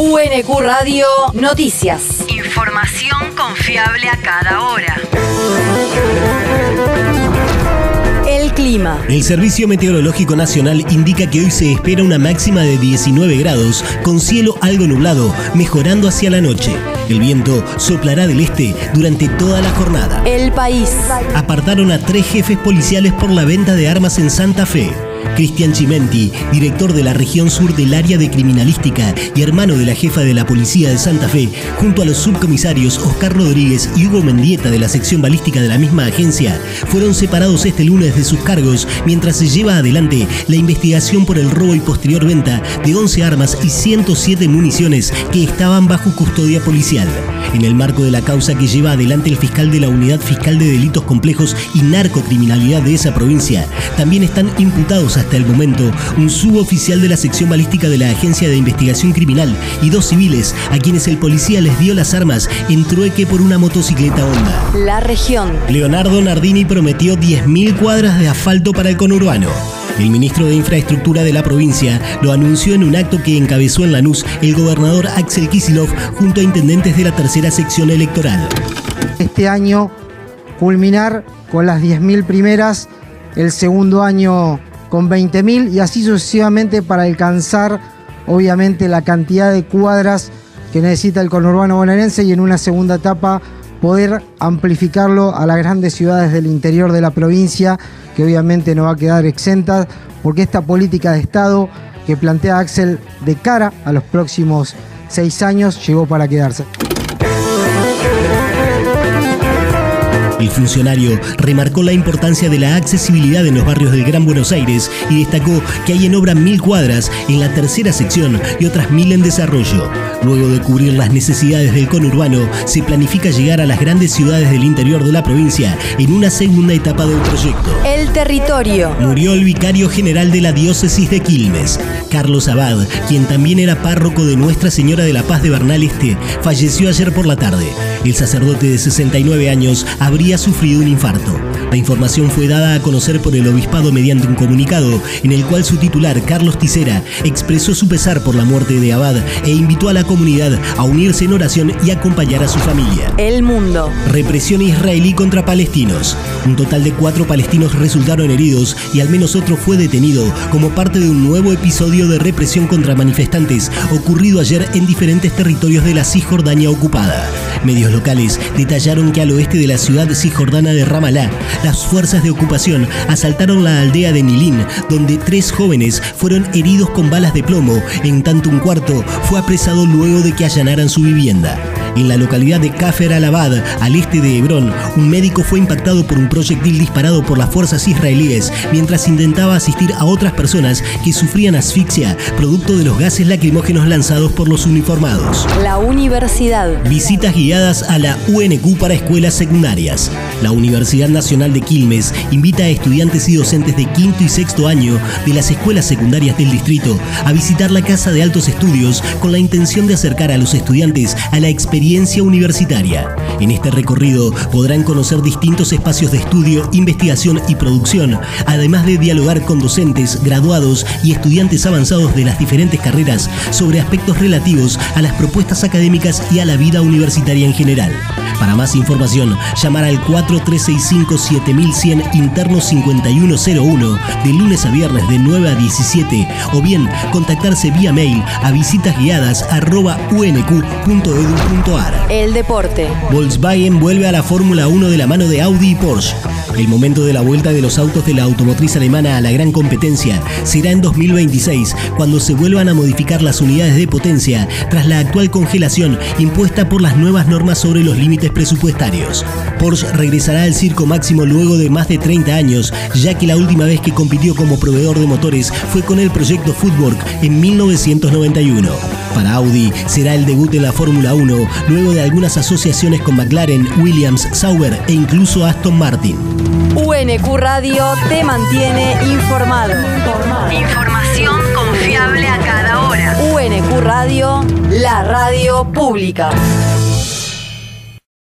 UNQ Radio Noticias. Información confiable a cada hora. El clima. El Servicio Meteorológico Nacional indica que hoy se espera una máxima de 19 grados, con cielo algo nublado, mejorando hacia la noche. El viento soplará del este durante toda la jornada. El país. Apartaron a tres jefes policiales por la venta de armas en Santa Fe. Cristian Chimenti, director de la región sur del área de criminalística y hermano de la jefa de la policía de Santa Fe, junto a los subcomisarios Oscar Rodríguez y Hugo Mendieta de la sección balística de la misma agencia, fueron separados este lunes de sus cargos mientras se lleva adelante la investigación por el robo y posterior venta de 11 armas y 107 municiones que estaban bajo custodia policial. En el marco de la causa que lleva adelante el fiscal de la Unidad Fiscal de Delitos Complejos y Narcocriminalidad de esa provincia, también están imputados hasta el momento un suboficial de la sección balística de la Agencia de Investigación Criminal y dos civiles a quienes el policía les dio las armas en trueque por una motocicleta Honda. La región. Leonardo Nardini prometió 10.000 cuadras de asfalto para el conurbano. El ministro de Infraestructura de la provincia lo anunció en un acto que encabezó en Lanús el gobernador Axel Kisilov junto a intendentes de la tercera sección electoral. Este año culminar con las 10.000 primeras, el segundo año con 20.000 y así sucesivamente para alcanzar obviamente la cantidad de cuadras que necesita el conurbano bonaerense y en una segunda etapa poder amplificarlo a las grandes ciudades del interior de la provincia, que obviamente no va a quedar exenta, porque esta política de Estado que plantea Axel de cara a los próximos seis años llegó para quedarse. El funcionario remarcó la importancia de la accesibilidad en los barrios del Gran Buenos Aires y destacó que hay en obra mil cuadras en la tercera sección y otras mil en desarrollo. Luego de cubrir las necesidades del conurbano, se planifica llegar a las grandes ciudades del interior de la provincia en una segunda etapa del proyecto. El territorio. Murió el vicario general de la diócesis de Quilmes, Carlos Abad, quien también era párroco de Nuestra Señora de la Paz de Bernal Este, falleció ayer por la tarde. El sacerdote de 69 años habría sufrido un infarto. La información fue dada a conocer por el obispado mediante un comunicado en el cual su titular, Carlos Tisera, expresó su pesar por la muerte de Abad e invitó a la comunidad a unirse en oración y acompañar a su familia. El mundo. Represión israelí contra palestinos. Un total de cuatro palestinos resultaron heridos y al menos otro fue detenido como parte de un nuevo episodio de represión contra manifestantes ocurrido ayer en diferentes territorios de la Cisjordania ocupada. Medios locales detallaron que al oeste de la ciudad cisjordana de Ramallah, las fuerzas de ocupación asaltaron la aldea de Nilín, donde tres jóvenes fueron heridos con balas de plomo, en tanto un cuarto fue apresado luego de que allanaran su vivienda. En la localidad de Kafer al-Abad, al este de Hebrón, un médico fue impactado por un proyectil disparado por las fuerzas israelíes mientras intentaba asistir a otras personas que sufrían asfixia producto de los gases lacrimógenos lanzados por los uniformados. La universidad. Visitas guiadas a la UNQ para escuelas secundarias. La Universidad Nacional de Quilmes invita a estudiantes y docentes de quinto y sexto año de las escuelas secundarias del distrito a visitar la Casa de Altos Estudios con la intención de acercar a los estudiantes a la experiencia universitaria. En este recorrido podrán conocer distintos espacios de estudio, investigación y producción, además de dialogar con docentes, graduados y estudiantes avanzados de las diferentes carreras sobre aspectos relativos a las propuestas académicas y a la vida universitaria en general. Para más información, llamar al 4365-7100 interno 5101 de lunes a viernes de 9 a 17 o bien contactarse vía mail a visitasguiadas.unq.edu.ar. El deporte. Volkswagen vuelve a la Fórmula 1 de la mano de Audi y Porsche. El momento de la vuelta de los autos de la automotriz alemana a la gran competencia será en 2026, cuando se vuelvan a modificar las unidades de potencia tras la actual congelación impuesta por las nuevas normas sobre los límites presupuestarios. Porsche regresará al circo máximo luego de más de 30 años, ya que la última vez que compitió como proveedor de motores fue con el proyecto Footwork en 1991. Para Audi será el debut en la Fórmula 1, luego de algunas asociaciones con McLaren, Williams, Sauber e incluso Aston Martin. UNQ Radio te mantiene informado. Información confiable a cada hora. UNQ Radio, la radio pública.